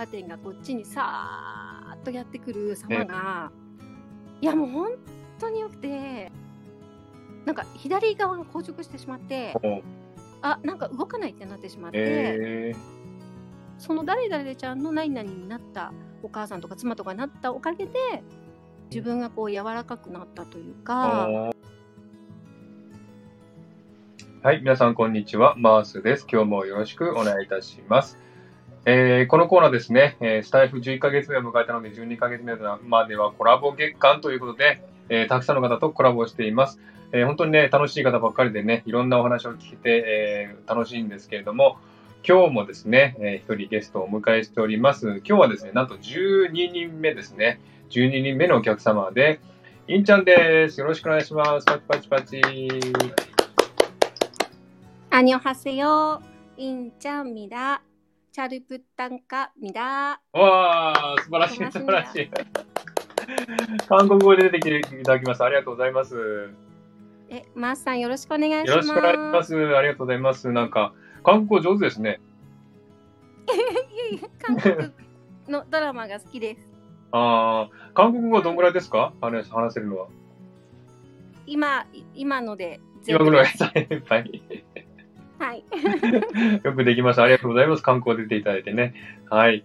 カーテンがこっちにさーっとやってくる様が、いやもう本当によくてなんか左側が硬直してしまっておあなんか動かないってなってしまって、えその誰々ちゃんの何々になったお母さんとか妻とかになったおかげで自分がこう柔らかくなったというーか、はい、皆さんこんにちは。マースです。今日もよろしくお願いいたします。えーこのコーナーですね、えースタイフ11ヶ月目を迎えたので、12ヶ月目まではコラボ月間ということで、えーたくさんの方とコラボしています。えー本当にね、楽しい方ばっかりでね、いろんなお話を聞けて、えー楽しいんですけれども、今日もですね、えー一人ゲストをお迎えしております。今日はですね、なんと12人目ですね。12人目のお客様で、インちゃんです。よろしくお願いします。パチパチパチ。アニョハセヨインちゃんみだチャルプッタンカみだわあ、素晴らしい、素晴らしい。韓国語で出てきていただきました。ありがとうございます。よえマースさんよろしくお願いしますろしくお願いします。ありがとうございます。なんか、韓国語上手ですね。いえいえ韓国のドラマが好きですああ、韓国語どんぐらいですか？話話せるのは。今今ので今ぐらいいっぱい。はい よくできました。ありがとうございます。韓国語出ていただいてね。はい。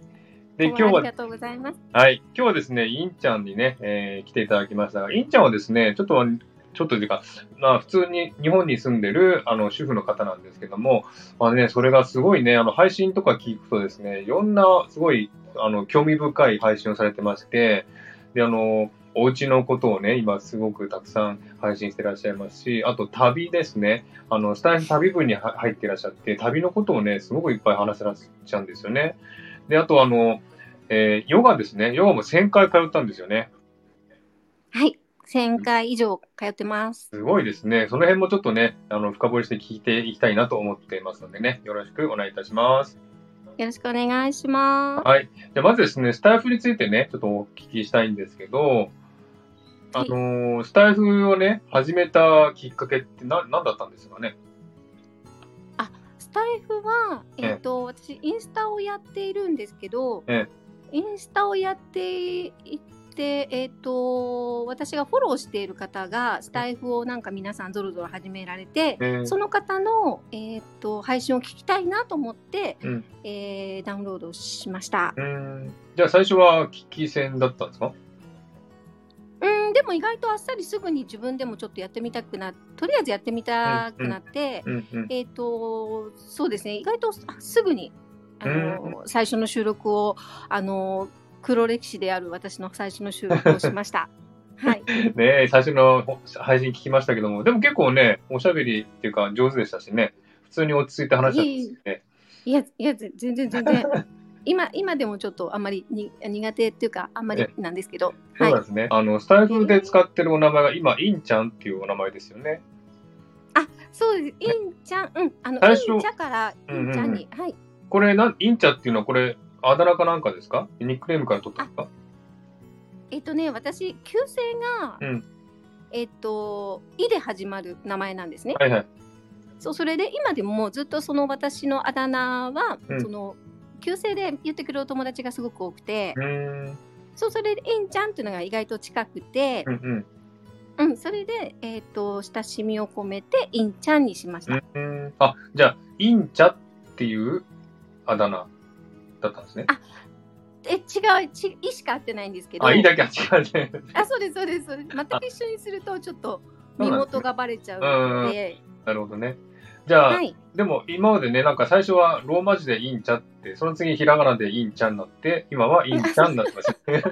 で、今日はありがとうございますはい。今日はですね、インちゃんにね、えー来ていただきましたが、インちゃんはですね、ちょっと、ちょっとというか、まあ、普通に日本に住んでる、あの、主婦の方なんですけども、まあね、それがすごいね、あの、配信とか聞くとですね、いろんな、すごい、あの、興味深い配信をされてまして、で、あの、お家のことをね、今すごくたくさん配信してらっしゃいますし、あと旅ですね。あの、スタイフ旅部には入ってらっしゃって、旅のことをね、すごくいっぱい話せらっしゃるんですよね。で、あとあの、えーヨガですね。ヨガも1000回通ったんですよね。はい1000回以上通ってますすごいですね。その辺もちょっとね、あの、深掘りして聞いていきたいなと思っていますのでね、よろしくお願いいたします。よろしくお願いしますはい。じゃあまずですね、スタイフについてね、ちょっとお聞きしたいんですけど、あのースタイフをね、始めたきっかけってな、何だったんですかね？スタイフは、えっ、と、私、インスタをやっているんですけど、えインスタをやっていって、えっ、と、私がフォローしている方が、スタイフをなんか皆さんぞろぞろ始められて、えーその方の、えっ、と、配信を聞きたいなと思って、うん。えーダウンロードしました。じゃあ最初は聞き戦だったんですか？うん、でも意外とあっさりすぐに自分でもちょっとやってみたくなとりあえずやってみたくなって、うんうん。えっ、と、そうですね、意外とあすぐに、あの、最初の収録を、あの、黒歴史である私の最初の収録をしました。はい。ねえ最初の配信聞きましたけども、でも結構ね、おしゃべりっていうか上手でしたしね、普通に落ち着いて話したんですよね。いや、いや、ぜ全然全然。今、今でもちょっとあんまりに苦手っていうか、あんまりなんですけど。はいそう。ですね。あの、スタイフで使ってるお名前が今、インちゃんっていうお名前ですよね。そうです。インちゃん、うん。あの、インちゃから、インちゃんに。はい。これ、なん、インちゃんっていうのはこれ、あだ名かなんかですか？ニックネームから取ったんですか？えっ、とね、私、旧姓が、うんえっ、と、いで始まる名前なんですね。はいはい。そう、それで今でももうずっとその私のあだ名は、うんその、旧姓で言ってくるお友達がすごく多くて、うーん。そう、それで、インちゃんっていうのが意外と近くてう、んうん、それで、えっ、と、親しみを込めて、インちゃんにしましうん。た。うーん。あ、じゃあ、インちゃっていうあだ名だったんですね。え、違う、ち、いしか合ってないんですけど、あ、いいだけは違うね。あ、そうです、そうです。そうです全く一緒にすると、ちょっと身元がバレちゃうので、なるほどね。じゃあ、はい。でも今までね、なんか最初はローマ字でインちゃって、その次ひらがなでインちゃんになって、今はインちゃんになってますね。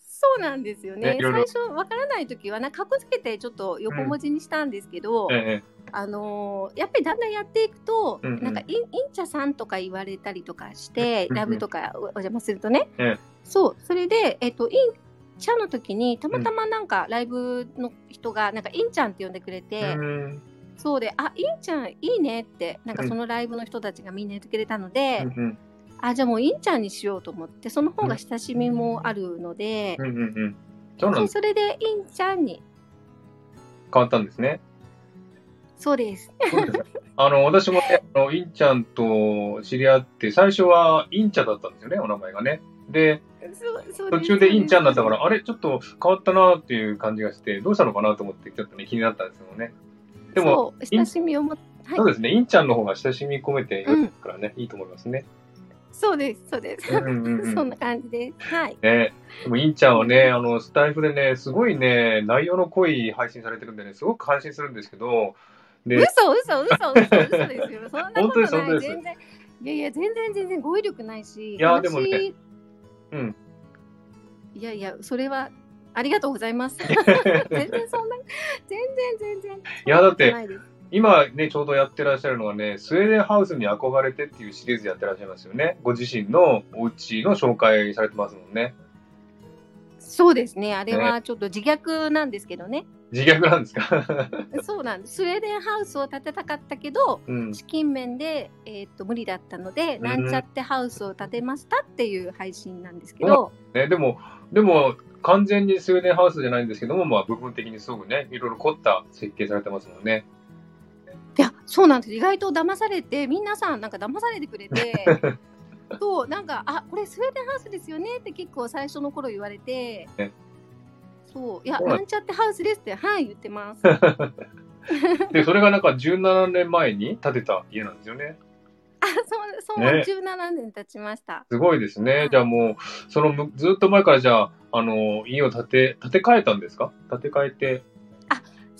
そうなんですよね。ね最初わからない時はなかっこつけてちょっと横文字にしたんですけど、えあのーやっぱりだんだんやっていくと、うんうん。なんかインインチャさんとか言われたりとかして、うんうんライブとかおお邪魔するとね、ええ。そうそれでえっ、とインチャの時にたまたまなんかライブの人がなんかインちゃんって呼んでくれえて、うーんそうであインちゃんいいねってなんかそのライブの人たちがみんな言ってくれたので、うんうんあじゃあもうインちゃんにしようと思ってその方が親しみもあるので、うんうんうん。それでインちゃんに変わったんですね。そうです。あの、私もね、あの、インちゃんと知り合って、最初はインチャだったんですよね、お名前がね。で、途中でインちゃんだったから、あれ、ちょっと変わったなっていう感じがして、どうしたのかなと思って、ちょっとね、気になったんですけどね。でも、親しみをもはいそうですね、インちゃんの方が親しみ込めて言うからね、いいと思いますね。そうですそうです。うんうんうん そんな感じです。はい。ね、でも、インちゃんはね、あの、スタイフでね、すごいね、内容の濃い配信されてるんでね、すごく感心するんですけど、で、嘘嘘嘘嘘嘘ですよ。そんなことない。全然。いやいや全然全然語彙力ないし。いやでもね話うん。いやいやそれはありがとうございます。全然そんな全然全然。いやだって今ね、ちょうどやってらっしゃるのはね、スウェーデンハウスに憧れてっていうシリーズやってらっしゃいますよね。ご自身のお家の紹介されてますもんね。そうですね。あれはちょっと自虐なんですけどね。自虐なんですか？そうなんです。スウェーデンハウスを建てたかったけど、うん。資金面で、えーっと無理だったので、んなんちゃってハウスを建てましたっていう配信なんですけど、ね、でも、でも、完全にスウェーデンハウスじゃないんですけども、まあ、部分的にすごくね、いろいろ凝った設計されてますもんね。いや、そうなんです。意外と騙されて、皆さんなんか騙されてくれて、そう、なんか、あ、これスウェーデンハウスですよねって結構最初の頃言われてね、そう、いや、なんちゃってハウスですって、はい、言ってます。で、それがなんか17年前に建てた家なんですよね。あ、そう、そう、ね17年経ちました。すごいですね。はいじゃあもう、そのむずっと前からじゃあ、あの、家を建て、建て替えたんですか？建て替えて。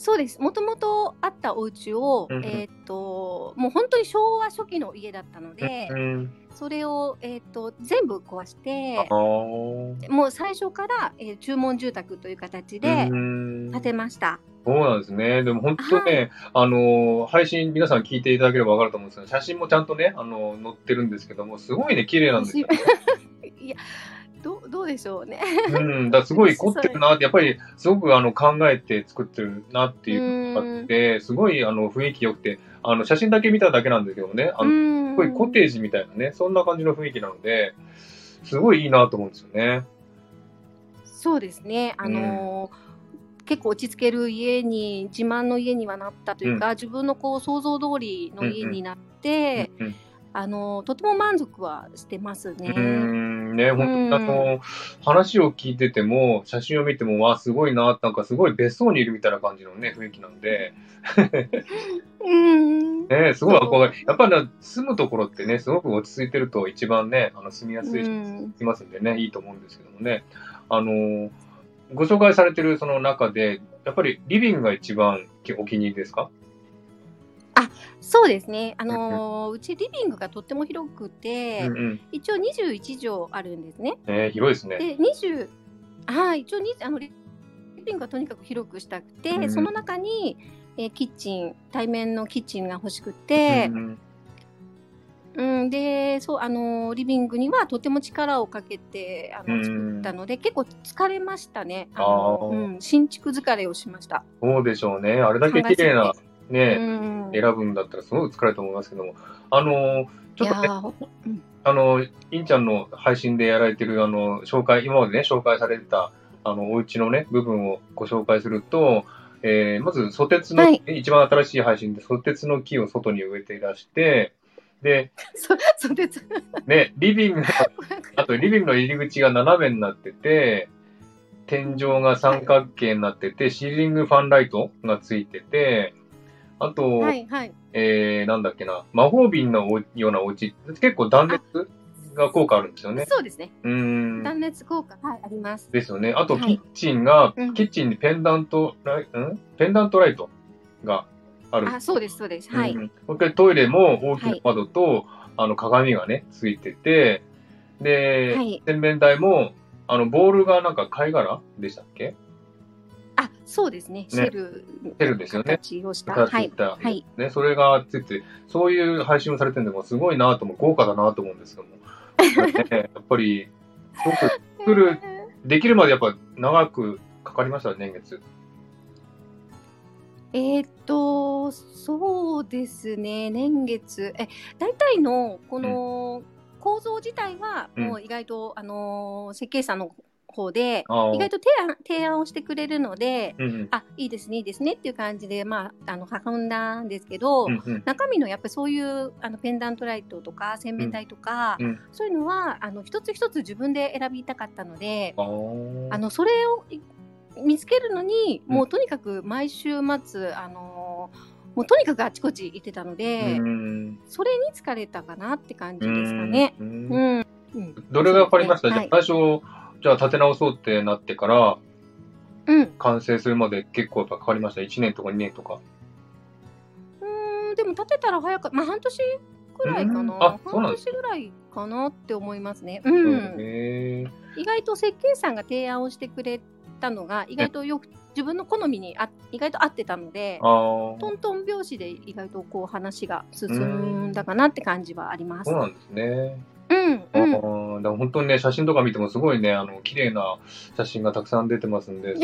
そうです。もともとあったお家を、うんうんえーっと、もう本当に昭和初期の家だったので、うん。それを、えーっと、全部壊してあ、ーもう最初から、えー注文住宅という形でうん建てました。そうなんですね。でも本当ね、あの、配信皆さん聞いていただければわかると思うんですけど、写真もちゃんとね、あの、載ってるんですけども、すごいね、綺麗なんですよ。いや、どうどうでしょうね。うん、だすごい凝ってるなって、やっぱりすごくあの考えて作ってるなっていうのがあって、すごいあの雰囲気良くて、あの写真だけ見ただけなんですけどね、あのうんすごいコテージみたいなね、そんな感じの雰囲気なので、すごいいいなと思うんですよね。そうですね。あのー結構落ち着ける家に自慢の家にはなったというか、自分のこう想像通りの家になって、うんあのーとても満足はしてますね。うん、ね、本当あの、話を聞いてても、写真を見ても、わあ、すごいな、なんかすごい別荘にいるみたいな感じのね、雰囲気なんで、うん。ね、すごい憧れ。やっぱりね住むところってね、すごく落ち着いてると一番ね、あの住みやすいし、うんいますんでね、いいと思うんですけどもね。あのーご紹介されてるその中で、やっぱりリビングが一番お気に入りですか？そうですね。あのーうちリビングがとっても広くて、うんうん。一応21畳あるんですね。ね、広いですね。で、20、はい、一応にあのリビングはとにかく広くしたくて、うんその中に、えーキッチン、対面のキッチンが欲しくてう、んうん、で、そう、あのーリビングにはとても力をかけて、あうんの、作ったので、結構疲れましたね。ああのーうん、新築疲れをしました。そうでしょうね。あれだけ綺麗な、うね、ん。選ぶんだったらすごく疲れると思いますけども。あのーちょっとね、うんあの、インちゃんの配信でやられてる、あの、紹介、今までね、紹介されてた、あの、お家のね、部分をご紹介すると、えー、まず、ソテツの、はい一番新しい配信で、ソテツの木を外に植えていらして、で、そ そうです。ね、リビングの、あとリビングの入り口が斜めになってて、天井が三角形になってて、シーリングファンライトがついてて、あと、はい、はい。えー、なんだっけな、魔法瓶のおようなお家、結構断熱が効果あるんですよね。そうですね。うーん。断熱効果、はい、あります。ですよね。あと、はいキッチンが、うんキッチンにペンダントライ、ん？ペンダントライトがある。あ、そうです、そうです。はい。うんもう一回トイレも大きな窓と、あの、鏡がね、ついてて、で、はい洗面台も、あの、ボールがなんか貝殻でしたっけ？あ、そうですね。シェル、シェルですよね形をした。はい。はい。ね、それがついてて、そういう配信をされてるんで、もうすごいなと思う、豪華だなと思うんですけども。ねやっぱり、すごく作る できるまでやっぱ長くかかりました、年月。えーっと、そうですね、年月、え、大体のこの構造自体は、うん。もう意外と、あのー設計士さんの方で意外と提案提案をしてくれるのでうんうん。あいいですねいいですねっていう感じでまああの運んだんですけど、うんうん。中身のやっぱりそういうあのペンダントライトとか洗面台とか、うん。そういうのはあの一つ一つ自分で選びたかったのであのそれをい見つけるのにうん。もうとにかく毎週末あのもうとにかくあちこち行ってたので、うん。それに疲れたかなって感じですかね。うん。うん。うん。どれが分かりました、ねじゃあ最初、じゃあ立て直そうってなってから、うん、完成するまで結構やっぱかかりました？1年とか2年とか？うーんでも立てたら早かまあ半年ぐらいかな、うん。半年ぐらいかなって思いますね。うん。意外と設計士さんが提案をしてくれたのが意外とよく自分の好みにあ意外と合ってたのでトントン拍子で意外とこう話が進んだかなって感じはあります。そうなんですね。うんあうん、ーだ本当にね、写真とか見てもすごいね、あの、綺麗な写真がたくさん出てますんで、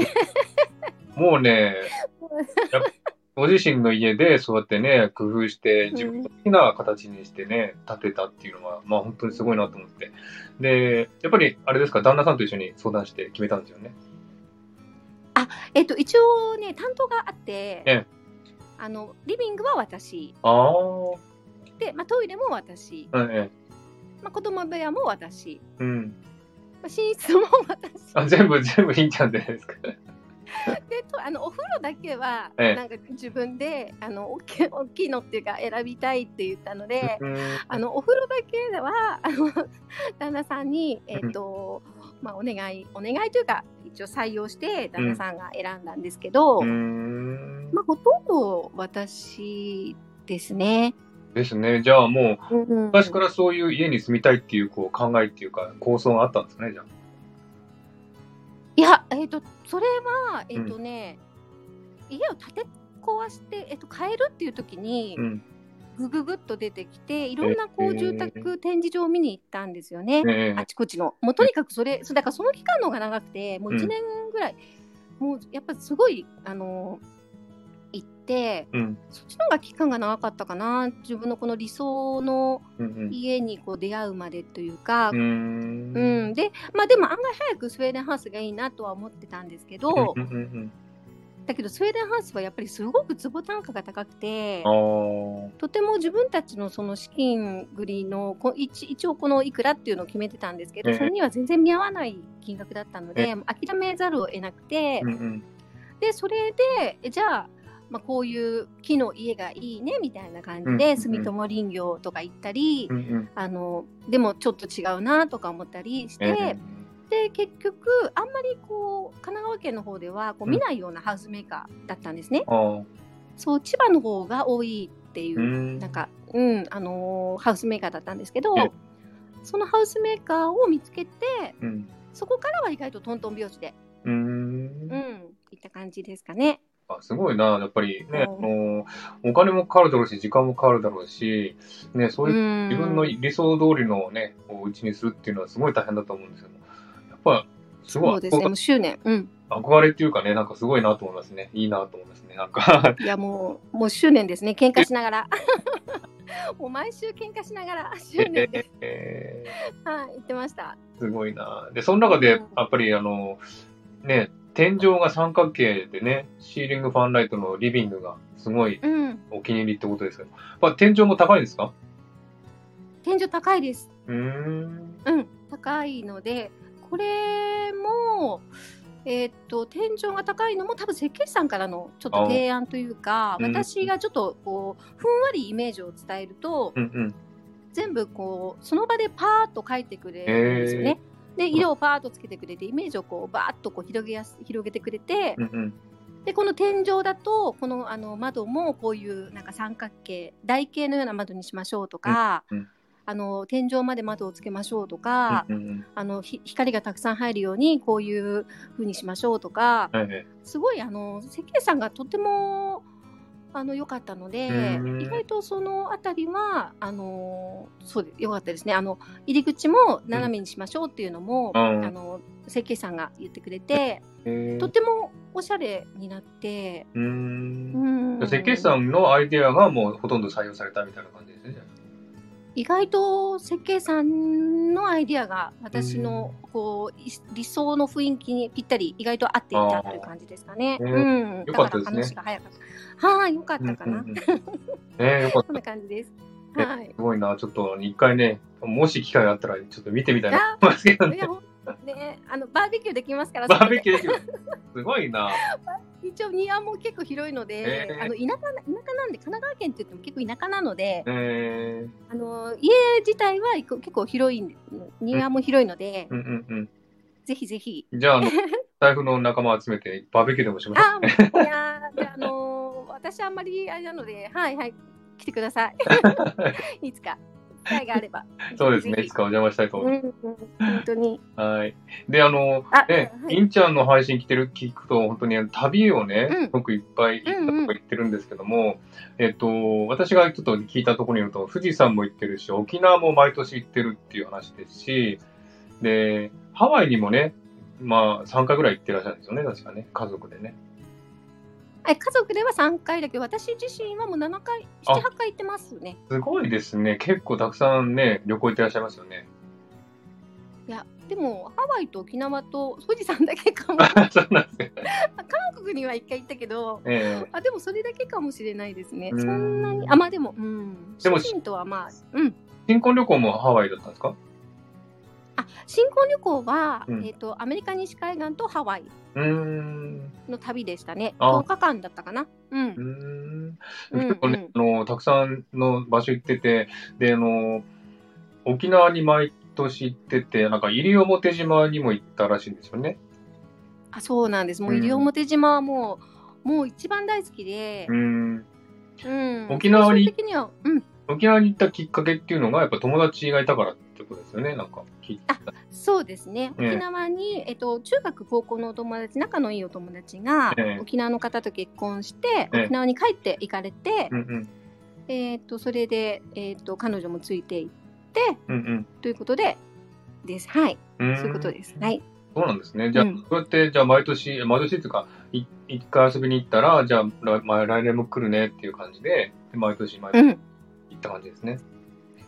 もうね、ご自身の家でそうやってね、工夫して、自分の好きな形にしてね、建てたっていうのは、まあ本当にすごいなと思って。で、やっぱりあれですか、旦那さんと一緒に相談して決めたんですよね。えっと一応ね担当があって、ええ。あのリビングは私。ああ、で、まあ、トイレも私、うん、ええ、まあ、子供部屋も私、うん。まあ、寝室も私。あ、全部、全部いいんじゃないですか。でとあのお風呂だけは、ええ。なんか自分であの大きい大きいのっていうか選びたいって言ったので、うん。あのお風呂だけではあの旦那さんに、えっとまあ、お願いお願いというか一応採用して旦那さんが選んだんですけど、うーんまあ、ほとんど私ですね。ですね。じゃあもう、うん昔からそういう家に住みたいっていうこう考えっていうか構想があったんですね、じゃあ。いや、えっ、と、それは、えっ、とね、家を建て壊して、えっ、と、変えるっていう時に、うん。ぐぐぐっと出てきて、いろんなこえう住宅展示場を見に行ったんですよね。えあちこちの。もうとにかくそれ、そうだからその期間の方が長くて、もううん1年ぐらい、もうやっぱすごい、あの行って、うん。そっちの方が期間が長かったかな。自分のこの理想のうんうん。家にこう出会うまでというか、うーうんん。で、まあでも案外早くスウェーデンハウスがいいなとは思ってたんですけど、うんうんうんだけどスウェーデンハウスはやっぱりすごく坪単価が高くてとても自分たちのその資金繰りのこ一一応このいくらっていうのを決めてたんですけど、ええ。それには全然見合わない金額だったので、諦めざるを得なくて、うんうん。でそれでえじゃあまあ、こういう木の家がいいねみたいな感じで住友林業とか行ったり。あのでもちょっと違うなとか思ったりして、えで結局あんまりこう神奈川県の方ではこううん見ないようなハウスメーカーだったんですね。あーそう千葉の方が多いっていうう、ん。なんか、うんあのーハウスメーカーだったんですけどえそのハウスメーカーを見つけてうん。そこからは意外とトントン拍子で、うーんうん、いった感じですかね。あすごいな、やっぱりね、うんあのお金もかかるだろうし、時間もかかるだろうし、ね、そういううん自分の理想通りのね、お家にするっていうのはすごい大変だと思うんですけど、やっぱ、すごいそうですね、もう執念。うん。憧れっていうかね、なんかすごいなと思いますね。いいなと思いますね。なんか いや、もう、もう執念ですね。喧嘩しながら。もう毎週喧嘩しながら、執念で、えはい、言ってました。ーすごいな。で、その中でうん、やっぱりあの、ね、天井が三角形でね、シーリングファンライトのリビングがすごいうん。お気に入りってことですけど、やっぱ天井も高いですか？天井高いです。うーん。うん。高いので、これも、えーっと、天井が高いのも多分設計士さんからのちょっと提案というか、うん私がちょっとこう、ふんわりイメージを伝えると、うんうん。全部こう、その場でパーッと描いてくれるんですよね。で、色をパーッとつけてくれて、イメージをこう、バーッとこう広げやす、広げてくれて、うんうん。で、この天井だと、このあの窓もこういうなんか三角形、台形のような窓にしましょうとか、うんうんあの天井まで窓をつけましょうとか、うんうんあのひ光がたくさん入るようにこういう風にしましょうとか、はいはい。すごいあの設計士さんがとてもあの良かったのでうん。意外とそのあたりはあのそうで良かったですね。あの入り口も斜めにしましょうっていうのも、うん。あの設計士さんが言ってくれて、とてもおしゃれになって、うん。設計士さんのアイデアがもうほとんど採用されたみたいな感じですね。意外と設計士さんのアイディアが私のこうい理想の雰囲気にぴったり意外と合っていたという感じですかね。うん、よかったですねだから話が早かった。はい、よかったかな。うんうんうんねよかっこんな感じです。ねはいた。すごいな。ちょっと一回ね、もし機会があったら、ちょっと見てみたいなと思いますけどね。ね、あのバーベキューできますから。バーベキューそできる。すごいな。う 一応庭も結構広いので、へーあの田舎な田舎なんで神奈川県って言っても結構田舎なので、えあの家自体は結構広い庭も広いので、ー、うんうんぜひぜひ。うん。じゃあ、財布の仲間集めて、バーベキューでもしましょあ、いやあのー私あんまりあれなので、はいはい来てください。いつか機会があれば。う。そうですね。いつかお邪魔したいと思います。本当に。はい。で、あの、あ、ね、はいインちゃんの配信来てる聞くと、本当に旅をね、うんすごくいっぱい行ったとうんうんこ行ってるんですけども、えっと、私がちょっと聞いたところによると、富士山も行ってるし、沖縄も毎年行ってるっていう話ですし、で、ハワイにもね、まあ、3回ぐらい行ってらっしゃるんですよね、確かね、家族でね。え家族では3回だけど、私自身はもう7回、あ7、8回行ってますね。すごいですね。結構たくさんね、旅行行ってらっしゃいますよね。いや、でもハワイと沖縄と富士山だけかも。そうなんですね。韓国には1回行ったけど、ええあでもそれだけかもしれないですね。うんそんなに、あ、まあでも、うん。でも主人とはまあ、うん。新婚旅行もハワイだったんですか？あ、新婚旅行は、うんえっ、と、アメリカ西海岸とハワイうーん。の旅でしたね。あ10日間だったかな。うんう。ーんうん結構ね、あの、たくさんの場所行ってて、で、あの、沖縄に毎年行ってて、なんか西表島にも行ったらしいんですよね。あ、そうなんです。もううん西表島はもう、もう一番大好きでう、ーん。うん。沖縄に。沖縄に行ったきっかけっていうのが、やっぱ友達がいたからってことですよね、なんか聞いた。そうですね。ええ沖縄に、えっと、中学、高校のお友達、仲のいいお友達が、ええ沖縄の方と結婚して、ええ沖縄に帰って行かれて、うんうん。えっと、それで、えっと、彼女もついていって、うんということで、です。はい。うん。うーんそういうことです。はい。そうなんですね。じゃあ、うんそうやって、じゃあ毎年、毎年っていうか、い一回遊びに行ったら、じゃあ、来まあ来年も来るねっていう感じで、で毎年毎年うん。行った感じですね。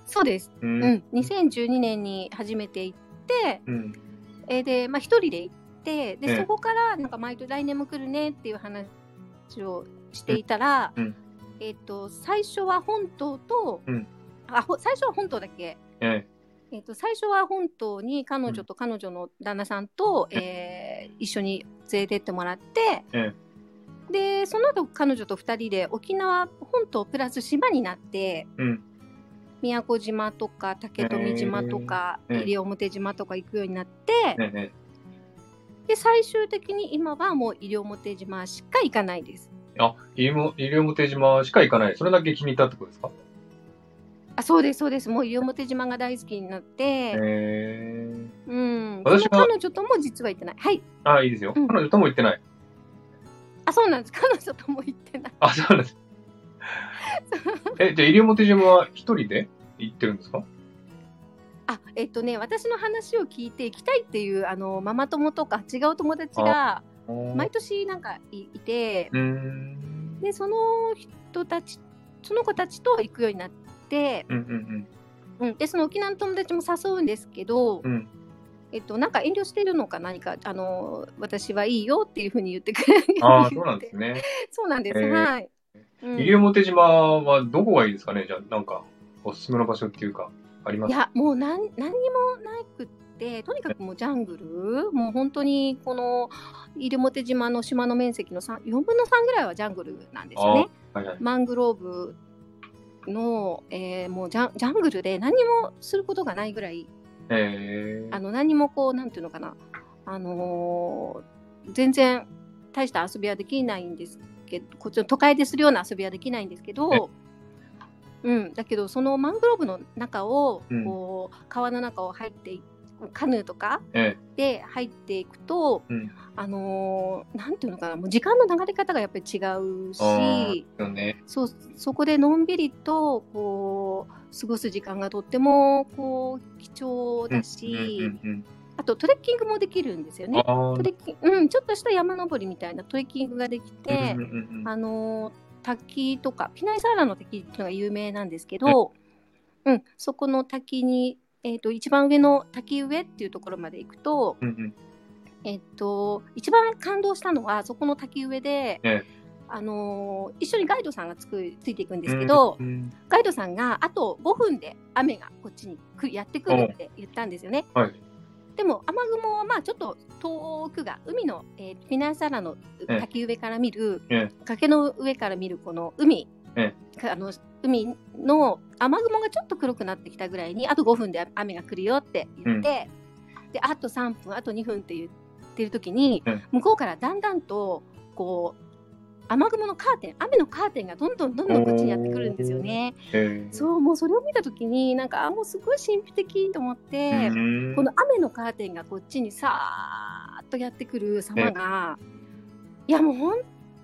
そうです。う。うんん。2012年に初めて行って、うん。えーで、まあ、一人で行って、で、ええそこから、なんか、毎年来年も来るねっていう話をしていたら、うんうんえっ、と、最初は本島と、うんあ、ほ最初は本島だけ？ええっ、と、最初は本島に彼女と彼女の旦那さんと、えー一緒に連れてってもらって、えで、その後彼女と二人で沖縄本島プラス島になって、うん宮古島とか竹富島とか、えーえー西表島とか行くようになって、で最終的に今はもう西表島しか行かないです。あ、西表島しか行かない。それだけ気に入ったってことですか？あそうですそうですもう西表島が大好きになって、へえうん、私彼女とも実は行ってない。はい。あ、いいですよ。うん彼女とも行ってない。あそうなんです彼女とも行ってない。あ、そうなんです。え、じゃあ、西表島は一人で行ってるんですか？あえっとね私の話を聞いて行きたいっていうあのママ友とか違う友達が毎年なんかいいて。でその人たちその子たちと行くようになって、うんうんうん、でその沖縄の友達も誘うんですけど、うん。うん。えっと、なんか遠慮してるのか何かあの私はいいよっていうふうに言ってくれるああ、そうなんですね。そうなんです、へーはい、うん西表島はどこがいいですかね？じゃあ、なんか、おすすめの場所っていうか、あります？いやもう何何にもなくってとにかくもうジャングルもう本当にこの西表島の島の面積の3 4分の3ぐらいはジャングルなんですよね。はいはい。マングローブの、えーもうジャンジャングルで何もすることがないぐらいえあの何もこうなんていうのかなあのー全然大した遊びはできないんですけどこっちの都会でするような遊びはできないんですけど、うん、だけどそのマングローブの中をうん。こう、川の中を入っていカヌーとかえで入っていくと、うん。あのーなんていうのかなもう時間の流れ方がやっぱり違うし。ね。そうそこでのんびりとこう過ごす時間がとってもこう貴重だし、うんうんうんあとトレッキングもできるんですよね。トレッキンうん、ちょっとした山登りみたいなトレッキングができて、うんうんうんうんあの滝とかピナイサーラの滝っていうのが有名なんですけど、うん、そこの滝に、えっ、と、一番上の滝上っていうところまで行くと、うんうん。えっ、と、一番感動したのは、そこの滝上で、えあのー一緒にガイドさんがつくついていくんですけど、うんガイドさんがあと5分で雨がこっちに来やってくるって言ったんですよね。はい。でも雨雲はまあちょっと遠くが海の、えー、フィナンサラのええ。滝上から見る、え崖の上から見るこの海、あの海の雨雲がちょっと黒くなってきたぐらいにあと5分で雨が来るよって言って、であと3分あと2分って言ってる時に、え。向こうからだんだんとこう雨雲のカーテン雨のカーテンがどんどんどんどんこっちにやってくるんですよね。えーそうもうそれを見た時になんかあもうすごい神秘的と思って。うんこの雨のカーテンがこっちにさーっとやってくる様が、いやもう本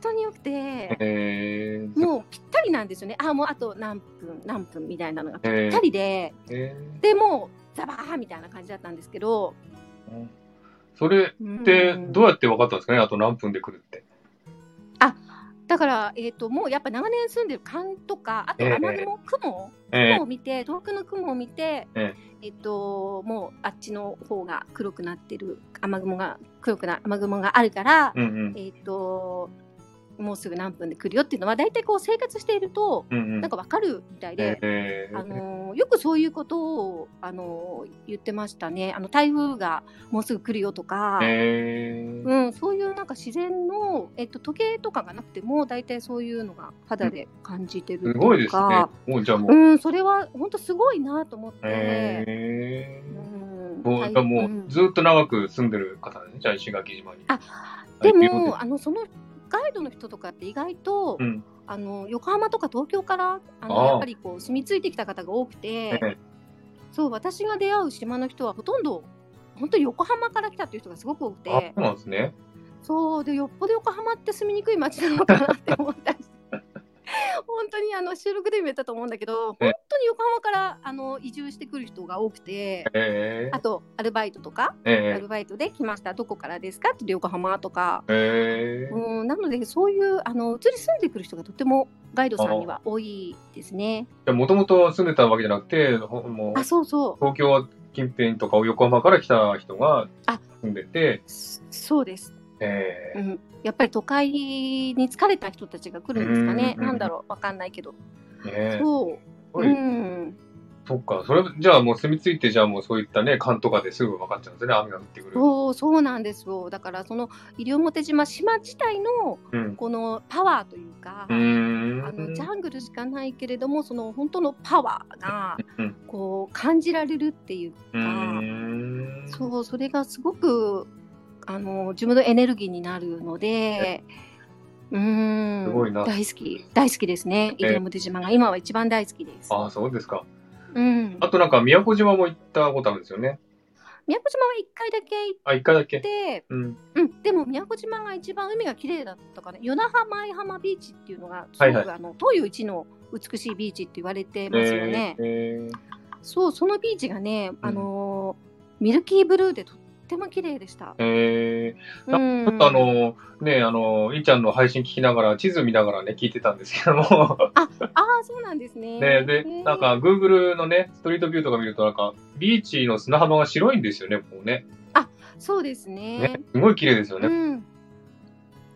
当によくて、えーもうぴったりなんですよね。あもうあと何分何分みたいなのがぴえーったりで、えでもうザバーみたいな感じだったんですけど、ーそれうんってどうやって分かったんですかね？あと何分で来るって。だから、えー、ともうやっぱ長年住んでる勘とか、あとええ雨雲、雲え雲を見て、遠くの雲を見て、ええ。っと、もうあっちの方が黒くなってる雨雲が黒くな雨雲があるから、ーうんうん。えっともうすぐ何分で来るよっていうのは大体こう生活しているとなんかわかるみたいで、えー。あのよくそういうことをあの言ってましたね。あの台風がもうすぐ来るよとか、えー。うん、そういうなんか自然の、えっと、時計とかがなくても大体そういうのが肌で感じてるっていうか、すごいですね。もうじゃあもう。うん、それは本当すごいなと思って。えうん。ーもうはいじゃあもんうずっと長く住んでる方ね、じゃあ石垣島に。あではいも、あのそのガイドの人とかって意外と、うん。あの横浜とか東京からあのやっぱりこう住み着いてきた方が多くて、ええ。そう私が出会う島の人はほとんど本当に横浜から来たっていう人がすごく多くあ、てそうなんですね。そうでよっぽど横浜って住みにくい街なのかなって思ったり 本当にあの収録でも言ったと思うんだけどええ。本当に横浜からあの移住してくる人が多くて。えーあとアルバイトとか、アえ。ルバイトで来ました、どこからですか？って横浜とか、ーえ。ーうん、なのでそういうあの移り住んでくる人がとてもガイドさんには多いですね。もともと住んでたわけじゃなくて、ほもうあ、そうそう、東京近辺とか横浜から来た人があ。住んでて、そそうです、えーうん。やっぱり都会に疲れた人たちが来るんですかね。うんなんだろう、わかんないけど。ねそう。うん。そっか、それ、じゃあもう住み着いて、じゃあもうそういったね、勘とかですぐ分かっちゃうんですね、雨が降ってくる。そう、そうなんですよ。だから、その西表島、島自体のうん。このパワーというか、うーん。あのジャングルしかないけれども、その本当のパワーがうんこう感じられるっていううーん。そう、それがすごくあの自分のエネルギーになるので、うーん、すごいな大好き、大好きですね、え西表島が今は一番大好きです。ああ、そうですか。うん、あとなんか、宮古島も行ったことあるんですよね。宮古島は一回だけ行っあ、一回だけ。て、うん。うん、でも宮古島が一番海が綺麗だったかな、与那覇前浜ビーチっていうのが、すごく、はいはいあの東洋一の美しいビーチって言われてますよね。えーそう、そのビーチがね、あのーミルキーブルーでとっても綺麗でした。えーなうんちょっとあの、ね、あの、いーちゃんの配信聞きながら、地図見ながらね、聞いてたんですけども、ああ、そうなんですね。ね、でなんか、Google のね、ストリートビューとか見ると、なんか、ビーチの砂浜が白いんですよね、こうね。そうですね。ね、すごい綺麗ですよね。うん。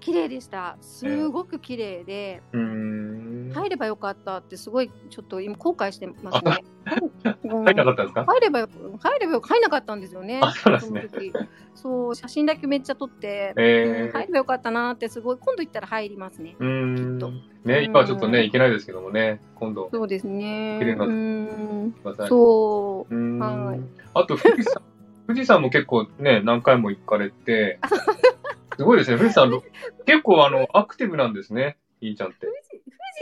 綺麗でした。すごく綺麗で、うーん。入ればよかったってすごいちょっと今後悔してますね。うん入んなかったんですか？入ればよ入ればよ入んなかったんですよね。あそねそう写真だけめっちゃ撮って、えーうん入ればよかったなってすごい今度行ったら入りますね。きっとん。ね、今はちょっとね、行けないですけどもね、今度、そうですね。綺麗なうん。ください。そう。うはいあと、富士山、富士山も結構ね、何回も行かれて、すごいですね、富士山、結構あの、アクティブなんですね、いーちゃんって。富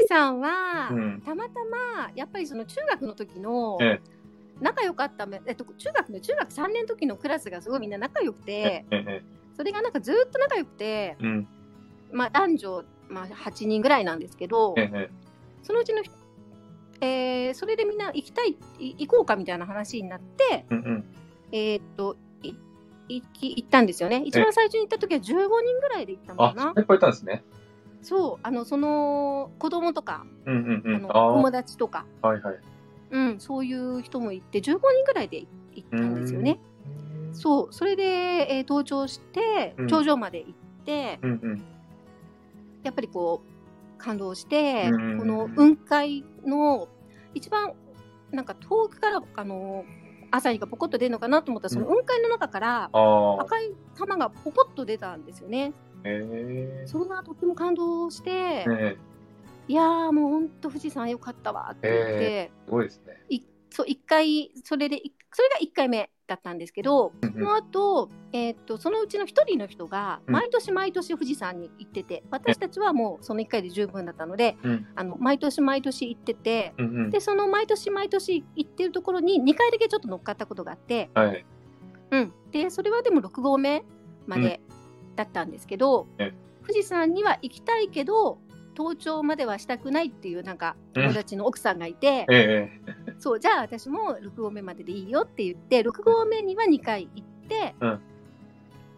士山は、うん。たまたまやっぱりその中学の時のえ仲良かっため、えっと、中学の中学3年の時のクラスがすごいみんな仲良くてええ、それがなんかずーっと仲良くて、うん。まあ、男女、まあ、8人ぐらいなんですけどええ、そのうちのひ、えーそれでみんな行きたいい行こうかみたいな話になって、うんうん。えーっとい行き行ったんですよね一番最初に行った時は15人ぐらいで行ったのあか、ないっぱいいたんですね。そうあのその子供とかうんうんうん。あのあ友達とかあ、はいはい。うん、そういう人もいて、15人ぐらいで行ったんですよね。そう、それで、えー登頂してうん、頂上まで行って、うんうん。やっぱりこう、感動して、うんこの雲海の一番、なんか遠くから、あの、朝日がポコッと出るのかなと思ったら、その雲海の中から。赤い玉がポコッと出たんですよね。へえ。それがとっても感動して、ねいやーもう本当富士山よかったわって言って、すごいですね。そう一回それでいそれが1回目だったんですけど、うんその後、えーっとそのうちの1人の人がうん。毎年毎年富士山に行ってて、私たちはもうその1回で十分だったので、うん。あの毎年毎年行っててうんうん。でその毎年毎年行ってるところに2回だけちょっと乗っかったことがあって、はい。うん、でそれはでも6合目までだったんですけど、え富士山には行きたいけど登頂まではしたくないっていうなんか友達の奥さんがいて、ええ。そうじゃあ私も6合目まででいいよって言って6合目には2回行って、うん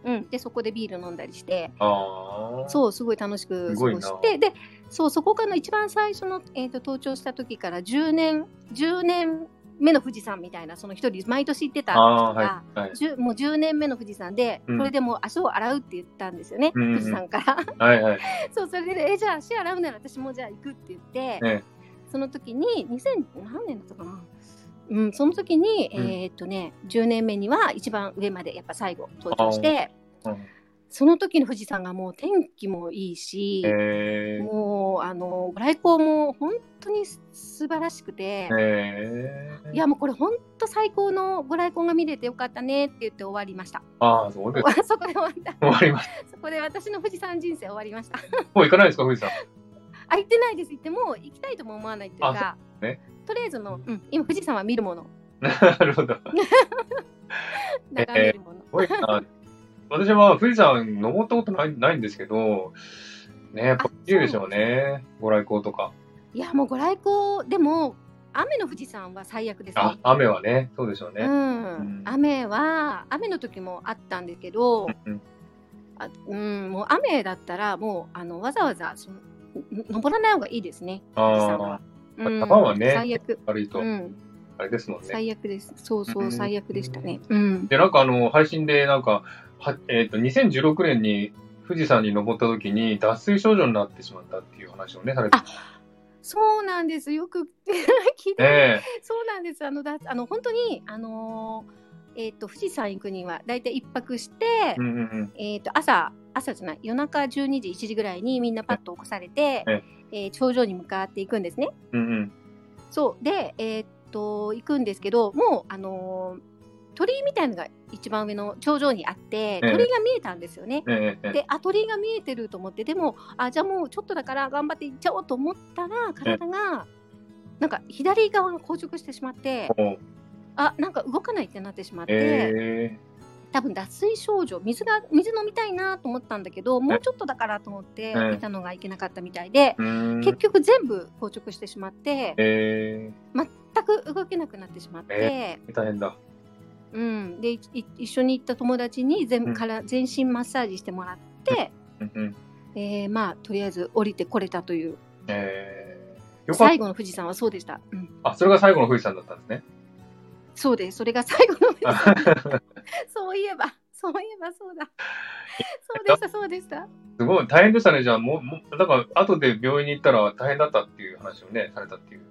うんでそこでビール飲んだりしてああ。そうすごい楽しく過すごしてでそうそこからの一番最初の、えー、と登頂した時から10年10年目の富士山みたいなその一人毎年行ってた人が。はい。はい。10もう10年目の富士山で、うんこれでもう足を洗うって言ったんですよね、うんうん富士山から。はいはい。そう、それで、え、じゃあ足洗うなら私もじゃあ行くって言って、えその時に、2000何年だったかな？うん、その時に、うんえーっとね、10年目には一番上までやっぱ最後登頂して、うんその時の富士山がもう天気もいいし、ええ。もう、あの、ご来光も本当に素晴らしくて、ええ。いやもうこれ本当最高のご来光が見れてよかったねって言って終わりました。ああ、そうです。そこで終わった。終わりまし そこで私の富士山人生終わりました。た。もう行かないですか、富士山。あ、行ってないです。行っても行きたいとも思わないっていうか、ねとりあえずの、うん、今富士山は見るもの、なるほど。眺めるもの。すごいな。私は富士山登ったことないないんですけど、ね、やっぱ綺麗でしょうね。ご来光とか。いや、もうご来光、でも、雨の富士山は最悪ですあね、。雨はね、そうでしょうね。うん、うん雨は雨の時もあったんですけど、うんあうん、もう雨だったらもうあのわざわざそのん登らない方がいいですね。あうん山はね最悪、あ、悪いとう、ん、あれですもんね。最悪です。そうそうう、ん最悪でしたね。うん。で、なんかあの、配信で、なんか、はえっ、と、2016年に富士山に登った時に脱水症状になってしまったっていう話をね、されてあそうなんです。よく聞いて、え そうなんです。あのだあの本当にあのーえっ、と富士山行くにはだいたい一泊して、えうんうんうん。えっ、と朝朝じゃない夜中12時1時ぐらいにみんなパッと起こされて、ええー頂上に向かっていくんですね。うんうん。そうでえっ、と行くんですけどもうあのー鳥居みたいのが一番上の頂上にあってえ鳥居が見えたんですよね。ええええであ鳥居が見えてると思ってでもあじゃあもうちょっとだから頑張って行っちゃおうと思ったら体がなんか左側が硬直してしまってあなんか動かないってなってしまって、え多分脱水症状水が水飲みたいなと思ったんだけどもうちょっとだからと思ってえいたのがいけなかったみたいでえ、うーん。結局全部硬直してしまってえ全く動けなくなってしまって。え大変だ。うん、で一緒に行った友達に全,、うんから全身マッサージしてもらって、うんうん。えーまあとりあえず降りてこれたというええよかっ最後の富士山はそうでした。うん、た。あ、それが最後の富士山だったんですね。そうです。それが最後の。そういえば、そういえばそうだ。そうでした、そうでした。すごい、大変でしたね。じゃあ、もう、だから、後で病院に行ったら大変だったっていう話をね、されたっていう。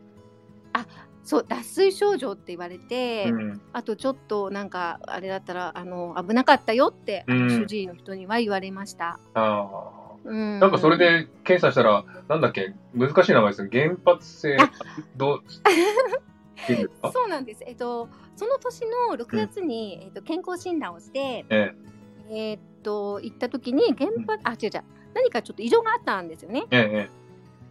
そう、脱水症状って言われて、うん。あとちょっとなんか、あれだったら、あの、危なかったよって、主治医の人には言われました。ああ。うん。なんかそれで検査したら、なんだっけ、難しい名前ですよ。原発性あ、どそうなんです。えっと、その年の6月に、えっと、健康診断をして、ええっと、行った時に原発、あ、違う違う、何かちょっと異常があったんですよね。え、ええ、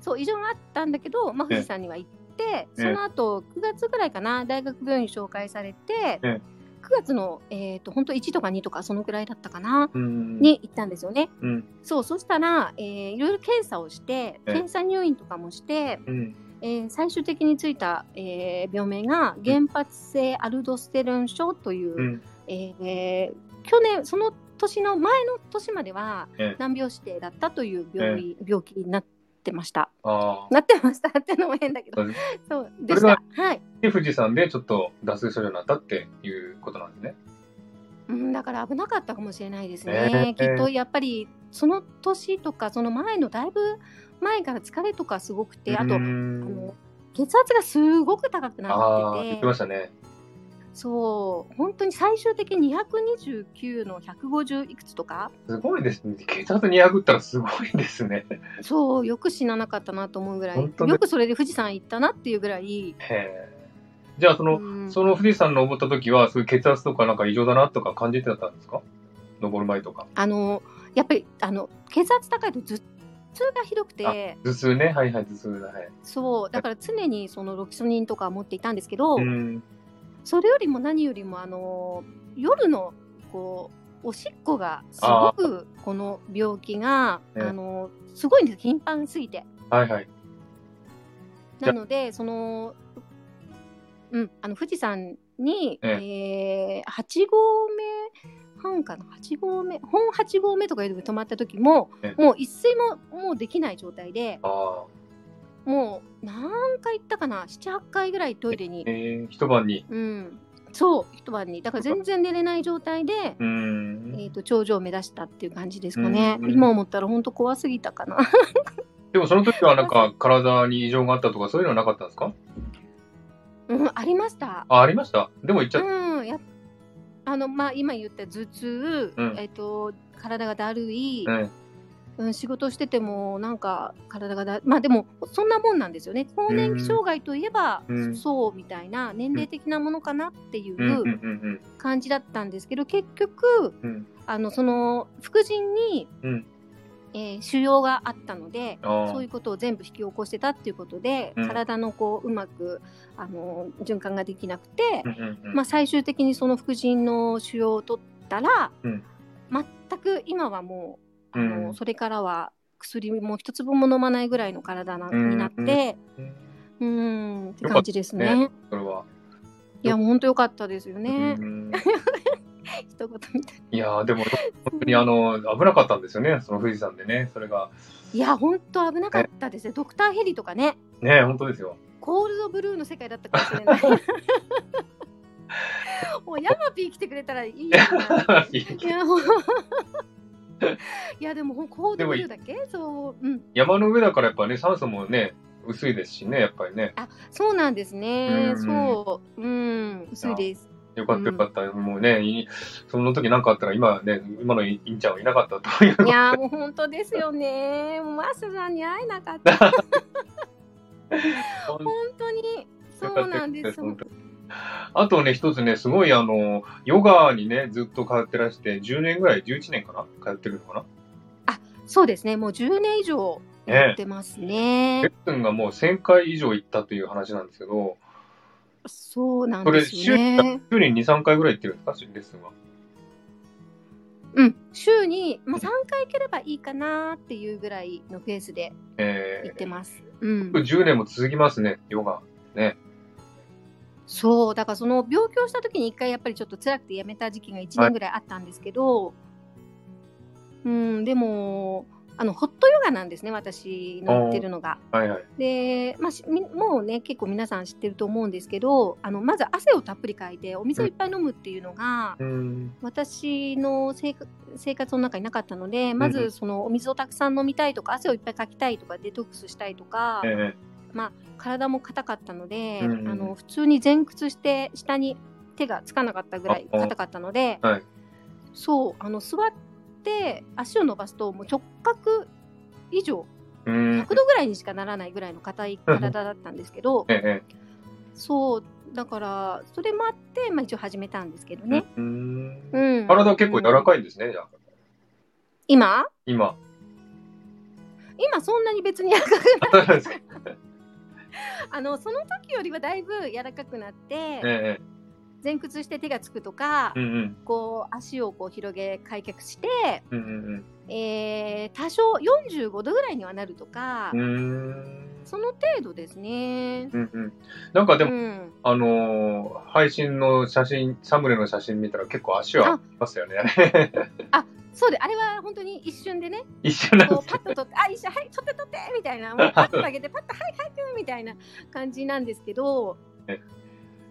そう、異常があったんだけど、まあ、富士山には行って、その後、9月ぐらいかな、大学病院に紹介されて、え9月の、えっと、本当1とか2とか、そのぐらいだったかな、え。うん。に行ったんですよね。うん。そう、そしたら、えーいろいろ検査をして、ええ検査入院とかもして、うん。えー最終的についた、えー病名が原発性アルドステロン症という、うん。えー去年その年の前の年まではええ難病指定だったという病,、病気になってました。なってましたってのも変だけどそうでした。はい。で、富士山でちょっと脱水症状になったっていうことなんですね。うん、だから危なかったかもしれないですえね。ーきっとやっぱりその年とかその前のだいぶ前から疲れとかすごくて、あとあんの血圧がすごく高くなってて言って、ましたね。そう本当に最終的に229の150いくつとか、すごいですね。血圧200ったらすごいですね。そうよく死ななかったなと思うぐらい、ねよくそれで富士山行ったなっていうぐらい。へえ。じゃあ、その、うんその富士山登った時は、そういう血圧とかなんか異常だなとか感じてたんですか？登る前とか。あのやっぱりあの血圧高いと頭痛がひどくて頭痛ね。はいはい、頭痛だ。はい。そうだから常にそのロキソニンとか持っていたんですけど、うん。それよりも何よりもあの夜のこうおしっこがすごくこの病気がええあのすごいんです頻繁すぎてはいはい。なのでそのうんあの富士山に、ええ。ー8合目半かな？8合目本8合目とかいうとこ泊まった時もええ。もう一睡ももうできない状態で。もう何回行ったかな？78回ぐらいトイレに、えー、一晩に。うん、そう一晩に。だから全然寝れない状態で。えー、と頂上を目指したっていう感じですかね、うん。今思ったら本当怖すぎたかな。でもその時はなんか体に異常があったとかそういうのはなかったんですか？うんありました。あ、ありました？でも言っちゃった。うんやあのまあ今言った頭痛、うん。えっ、と体がだるい、うん。うん、仕事しててもなんか体がだまあでもそんなもんなんですよね。更年期障害といえば、うん。そうみたいな年齢的なものかなっていう感じだったんですけど結局うん。あのその副腎に、うんえー腫瘍があったので。そういうことを全部引き起こしてたっていうことで、うん体のこううまくあの循環ができなくて、うんうんうんまあ、最終的にその副腎の腫瘍を取ったら、うん全く今はもうあの、うんそれからは薬も一粒も飲まないぐらいの体な、うんになってうんうんって感じですね。ねそれは。いやもう本当良かったですよね。う ん一言みたいいやーでも本当にあの危なかったんですよね、その富士山でね、それが。いや本当危なかったですね。ドクターヘリとかねね、本当ですよ。コールドブルーの世界だったかもしれない。もうヤマピー来てくれたらいいな。いやいやでもコールドブルーだっけ？そう、うん、山の上だからやっぱね、酸素もね、薄いですしね、やっぱりね。あそうなんですねうんそううん薄いですよかったよかった。もうね、いその時なんかあったら今ね、今のインちゃんはいなかったという。いやもう本当ですよね。マスさんに会えなかった。本当に。そうなんです。あとね、一つね、すごいあの、ヨガにね、ずっと通ってらして、10年ぐらい、11年かな？通ってるのかな？そうですね。もう10年以上やってますね。レッスンがもう1000回以上行ったという話なんですけど、そうなんですよこれね週に2、3回ぐらい行ってるんですかレッスンは？うん週に、まあ、3回行ければいいかなっていうぐらいのペースでえ行ってますうんー、10年も続きますね、ヨガ。ね。そうだからその病気をした時に一回やっぱりちょっと辛くてやめた時期が1年ぐらいあったんですけど、うんでもあのホットヨガなんですね私の言ってるのが。はいはい。で、まあ、もうね結構皆さん知ってると思うんですけどあのまず汗をたっぷりかいてお水をいっぱい飲むっていうのが、うん。私の生活の中になかったのでまうんずそのお水をたくさん飲みたいとか汗をいっぱいかきたいとかデトックスしたいとか、え体も硬かったので、うんうんあの普通に前屈して下に手がつかなかったぐらいああ硬かったので、はいそうあの座って足を伸ばすともう直角以上ー、うん。100度ぐらいにしかならないぐらいの硬い体だったんですけど、ええそうだからそれもあって、まあ、一応始めたんですけどね。うん。うん体結構柔らかいんですね、じゃあ。今？今。今そんなに別に柔らかく当たり前ですか あのその時よりはだいぶ柔らかくなって、ええ前屈して手がつくとか、うんうん。こう足をこう広げ開脚して、うんうんえー多少45度ぐらいにはなるとか。その程度ですね。うんうん。なんかでも、うん、あのー配信の写真、サムネの写真見たら結構足はありますよね。そうであれは本当に一瞬でね一緒なんです。パッと取って「あ一緒はい取って取って」みたいなもうパッと上げてパッと「はいはい」みたいな感じなんですけどえ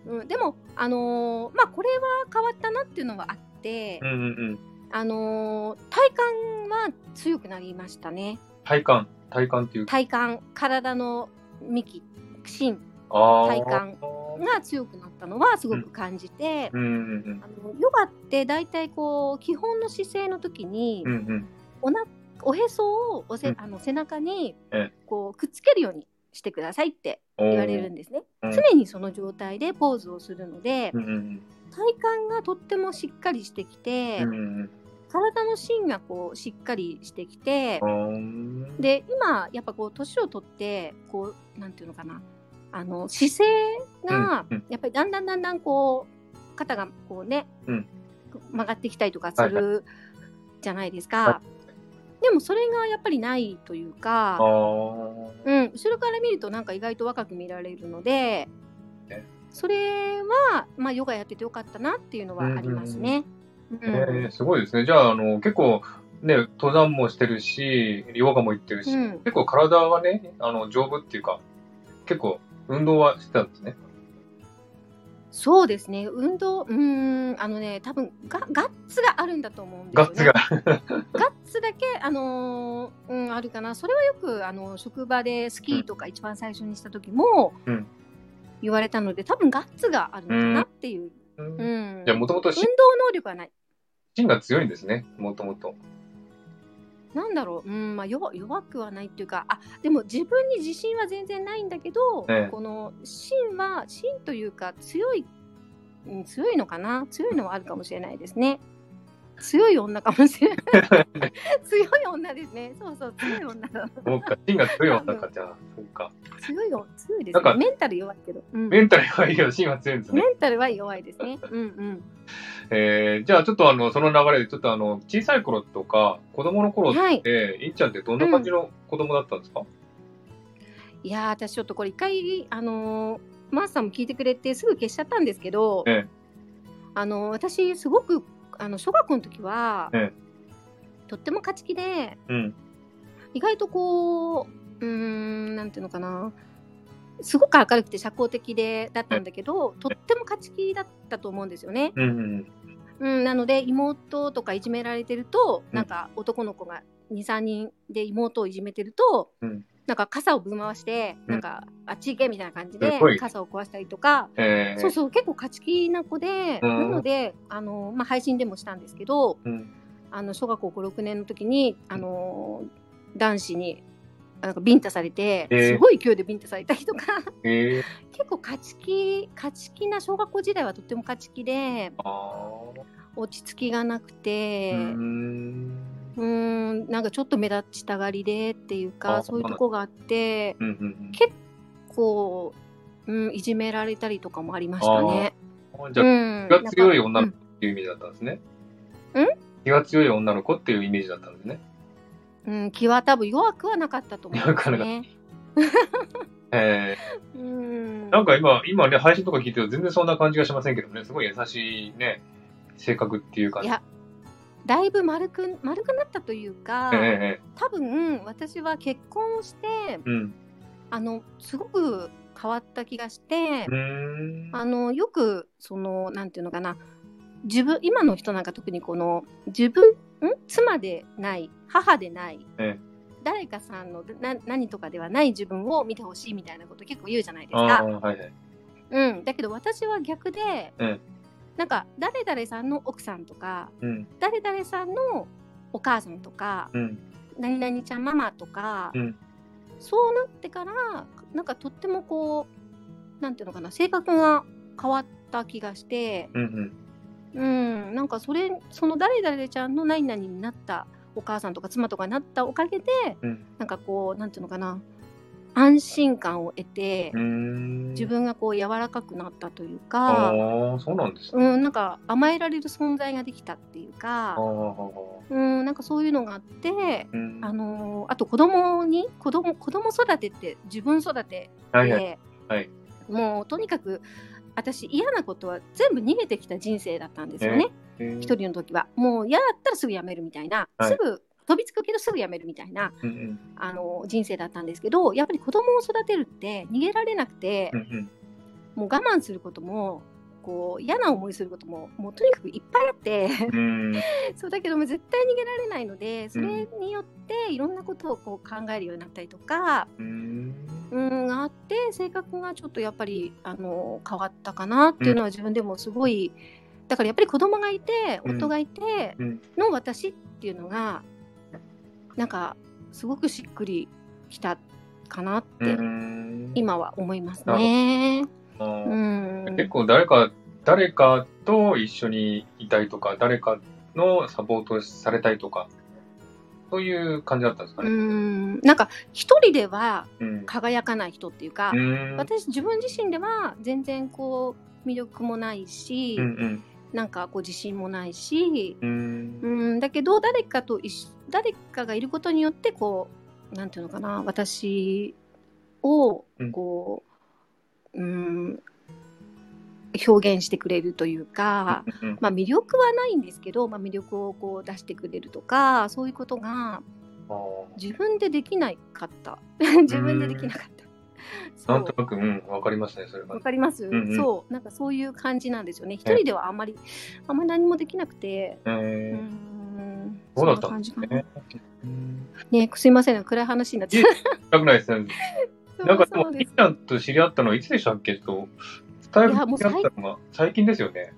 うん、でも、あのーまあ、これは変わったなっていうのはあって、うんうんうん。あのー体幹は強くなりましたね。体幹。体幹っていう。体幹、体の幹、芯。体幹が強くなったのはすごく感じて、うんうんあのヨガって大体こう基本の姿勢の時に、うん。うんうん。おなおへそをおせ、うんあの背中にえこうくっつけるようにしてくださいって言われるんですね。常にその状態でポーズをするので、体幹がとってもしっかりしてきて、体の芯がこうしっかりしてきて、うん。で今やっぱこう年を取ってこうなんていうのかな。あの姿勢がやっぱりだんだんだんだんこう肩がこうね、うん。曲がってきたりとかすはいるじゃないですか。はでもそれがやっぱりないというか。うん、後ろから見るとなんか意外と若く見られるのでねそれは、まあ、ヨガやっててよかったなっていうのはありますね。うんえー、すごいですね。じゃあ、あの、結構、ね、登山もしてるし、ヨガも行ってるし、うん結構体はね、あの、丈夫っていうか、結構、運動はしてたんですね。そうですね運動うーんあのね多分ガガッツがあるんだと思うんですよね。ガッツが。ガッツだけ、あのーうん、あるかな。それはよく、あの、職場でスキーとか一番最初にした時もうん言われたので、多分ガッツがあるのかなっていう。うんうん。じゃあ、もともと運動能力はない。芯が強いんですね。もともと。なんだろう、うん、まあ弱弱くはないっていうか、あ、でも自分に自信は全然ないんだけど、ええ。この芯は、芯というか強い、うん、強いのかな？強いのはあるかもしれないですね。強い女かもしれない。強い女ですね。そうそう、強い女だ。そうか、芯が強い女か、じゃあ、そうか。強いよ、強いですなんかね。メンタル弱いけど。うんメンタルはいいけど、芯は強いんですメね。ンタルは弱いですね。うんうん。えー、じゃあ、ちょっとあの、その流れで、ちょっとあの、小さい頃とか、子供の頃って、はいいんちゃんってどんな感じの子供だったんですか、いやー、私ちょっとこれ一回、あのーマースさんも聞いてくれてすぐ消しちゃったんですけど、ええあのー私すごくあの小学校の時は、えとっても勝ち気でうん。意外とこううーんなんていうのかな。すごく明るくて社交的でだったんだけどとっても勝ち気だったと思うんですよね。うんうんうん、なので妹とかいじめられてると、うんなんか男の子が23人で妹をいじめてると、うんなんか傘をぶん回して、うん。なんかあっち行けみたいな感じで傘を壊したりとか、えー、そうそう結構勝ち気な子で、うん。なのであの、まあ、配信でもしたんですけどうん。あの小学校56年の時にあの男子になんかビンタされて、えー。すごい勢いでビンタされたりとかえー、結構勝ち気勝ち気な小学校時代はとっても勝ち気であ落ち着きがなくーて。うーん。なんかちょっと目立ちたがりでっていうかあそういうとこがあってうんうんうん。結構、うん、いじめられたりとかもありましたね。じゃあ、うん、気が強い女の子っていうイメージだったんですね。ん気が強い女の子っていうイメージだったんですね。うんうん、気は多分弱くはなかったと思うんですね。えうんー、なんか今、今ね、配信とか聞いてると全然そんな感じがしませんけどね、すごい優しいね、性格っていうか、いやだいぶ丸く丸くなったというか、ええ多分私は結婚をしてええうん。あのすごく変わった気がしてう、ーん。あのよくそのなんていうのかな自分今の人なんか特にこの自分ん？妻でない母でない、ええ誰かさんのな何とかではない自分を見てほしいみたいなこと結構言うじゃないですか。ー、はいはい。うん、だけど私は逆で、ええなんか誰々さんの奥さんとかうん。誰々さんのお母さんとかうん。何々ちゃんママとか、うんそうなってからなんかとってもこうなんていうのかな性格が変わった気がして。うんうん。うん、なんかそれその誰々ちゃんの何々になったお母さんとか妻とかになったおかげでうん。なんかこうなんていうのかな安心感を得て。自分がこう柔らかくなったというあか、あ、そうなんですね。うん、なんか甘えられる存在ができたっていうあかあ、、うん、なんかそういうのがあって、うん。あのーあと子供に子供子供育てって自分育てで、はいはい。はいもうとにかく私嫌なことは全部逃げてきた人生だったんですよね。えー一人の時はもう嫌だったらすぐ辞めるみたいな、はいすぐ飛びつくけどすぐ辞めるみたいなうんうん。あの人生だったんですけどやっぱり子供を育てるって逃げられなくて、うんうん。もう我慢することもこう嫌な思いすることももうとにかくいっぱいあってうん。そうだけども絶対逃げられないのでそれによっていろんなことをこう考えるようになったりとか、うん。うん、があって性格がちょっとやっぱりあの変わったかなっていうのは自分でもすごい、だからやっぱり子供がいてうん夫がいてうんの私っていうのがなんかすごくしっくりきたかなってうん。今は思いますね。うん、結構誰か、誰かと一緒にいたいとか、誰かのサポートされたいとか、そういう感じだったんですかうね。んなんか一人ではうん。輝かない人っていうか、うん。私自分自身では全然こう魅力もないし、うんうん。なんかこう自信もないし、うん。うん、だけど誰かと一緒誰かがいることによってこうなんていうのかな私をうん。こう、うん、表現してくれるというか、うんまあ、魅力はないんですけど、まあ、魅力をこう出してくれるとかそういうことがあ自分でできないかった。自分でできなかった。ーそう。なんとなく、うん、わかりますね、それがわ。かります、んうん。そう。なんかそういう感じなんですよね。一人ではあんまりあんまり何もできなくて。うえんそうだった？んんな感じかな。ーうん。ねすいません。暗い話になっちゃいしたくないです。ね。うなんかでも、そうです。みっちゃんと知り合ったのはいつでしたっけ？と、伝える知り合ったのが最近ですよね。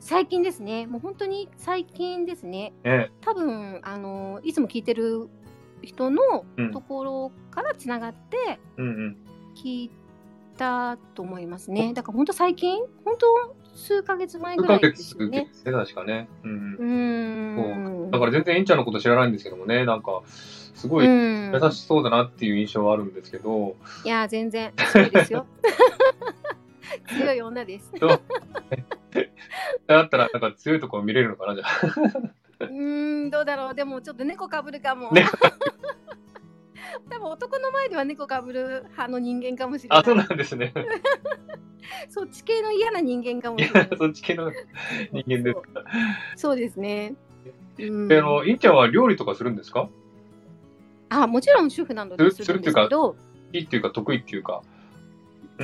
最近ですね。もう本当に最近ですね。ね。多分あのいつも聞いてる人のうん。ところからつながってうんうん。聞いたと思いますね。だから本当最近？本当数ヶ月前数ヶぐらいです月よね。ですね、確かね。うん。う。ーんだから全然インちゃんのこと知らないんですけどもね、なんか、すごいうん。優しそうだなっていう印象はあるんですけど、いや全然強いですよ。強い女です。だったらなんか強いところ見れるのかな、じゃあ。うーんどうだろう。でもちょっと猫かぶるかも、猫 多分男の前では猫かぶる派の人間かもしれない。あ、そうなんですね。そっち系の嫌な人間かもいしれない。や、そっち系の人間ですか？そう。ですね。うん。で、あの、インちゃんは料理とかするんですか？あもちろん主婦なのですするるんですけど。いいっていうか得意っていうか、ん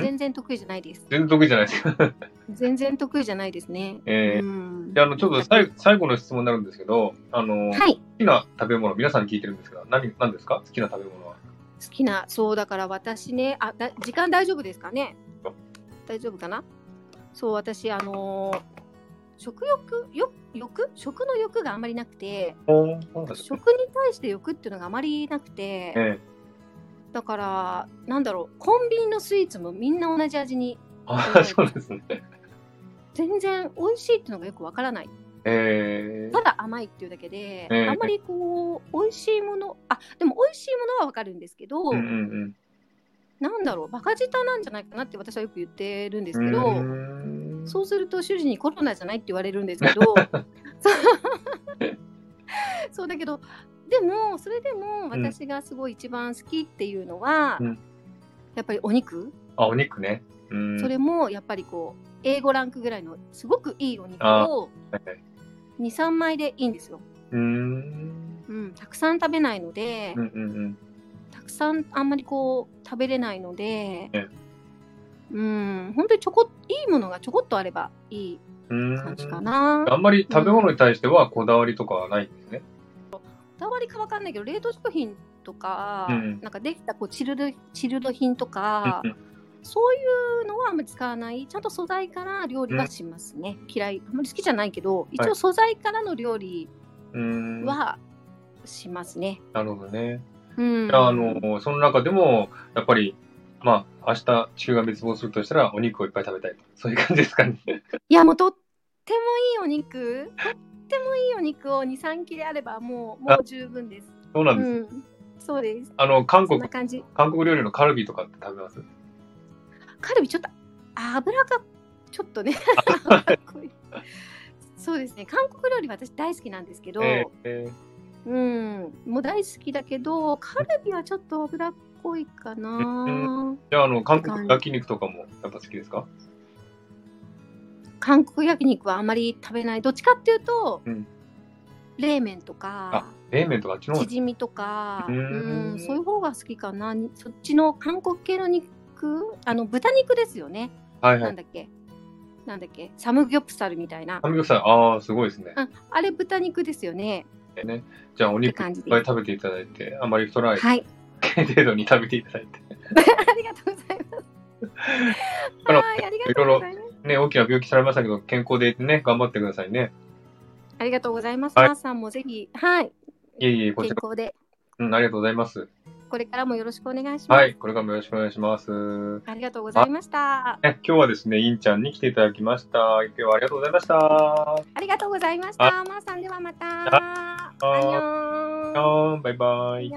全然得意じゃないです。全然得意じゃないです。か。全然得意じゃないですね、えー。うん。で、あの、ちょっと最最後の質問になるんですけど、あの、はい。好きな食べ物、皆さんに聞いてるんですけど、何、何ですか？好きな食べ物は。好きなそうだから私ねあだ時間大丈夫ですかね？大丈夫かな？そう私あのー食欲？よ欲？食の欲があんまりなくて。食に対して欲っていうのがあまりなくてええだからなんだろうコンビニのスイーツもみんな同じ味にあそうですね。全然美味しいっていうのがよくわからない。えただ甘いっていうだけで、ええあんまりこう美味しいものあでも美味しいものはわかるんですけど、ー、うんうん。なんだろうバカ舌なんじゃないかなって私はよく言ってるんですうん。けど、うーん。そうすると主人にコロナじゃないって言われるんですけど そうだけどでもそれでも私がすごい一番好きっていうのは、うんやっぱりお肉、あ、お肉ね。うん。それもやっぱりこう A5 ランクぐらいのすごくいいお肉あをはいはい23枚でいいんですよ、うーん。うん、たくさん食べないので、うんうんうん。たくさんあんまりこう食べれないので、ええうん本当にちょこいいものがちょこっとあればいい感じかな。あんまり食べ物に対してはこだわりとかはないんですね。こだわりかわかんないけど冷凍食品とか、うんなんかできたこうチルドチルド品とか、うんうんそういうのはあんまり使わないちゃんと素材から料理はしますね、嫌いあんまり好きじゃないけど一応素材からの料理。はしますね。なるほどね。うん、あ、あの、その中でも、やっぱり、まあ、明日地球が滅亡するとしたら、お肉をいっぱい食べたいと。そういう感じですかね。いやもうとってもいいお肉とってもいいお肉を23切れあればもうもう十分です。そうなうんです。ん、そうです。あの、韓国。韓国料理のカルビとかって食べます？カルビちょっと油がちょっとね そうですね。韓国料理私大好きなんですけど、えーえ。うん。もう大好きだけどカルビはちょっと脂っこいかな、ーじゃあ、あの、韓国焼肉とかもやっぱ好きですか？韓国焼肉はあまり食べないどっちかっていうと、うん冷麺とあか、冷麺とかチヂミとかううんんそういう方が好きかなにそっちの韓国系の肉あの豚肉ですよねはいはい。なんだっけ、なんだっけ、サムギョプサルみたいな。サムギョプサル、ああ、すごいですね。ああれ豚肉ですよね。ねじゃあ、お肉いっぱい食べていただいて、あまり太らないはい。程度に食べていただいて。ありがとうございます。はい、ありがとうございます。ね、大きな病気されましたけど、健康でね、頑張ってくださいね。ありがとうございます。はいマーさんもぜひ、はい、いえいえ、こちら、健康で、うん、ありがとうございます。これからもよろしくお願いします。はい、これからもよろしくお願いします。ありがとうございました。ね、今日はですね、インちゃんに来ていただきました。今日はありがとうございました。ありがとうございました。マーさんではまた。あアンニョン。バイバイ。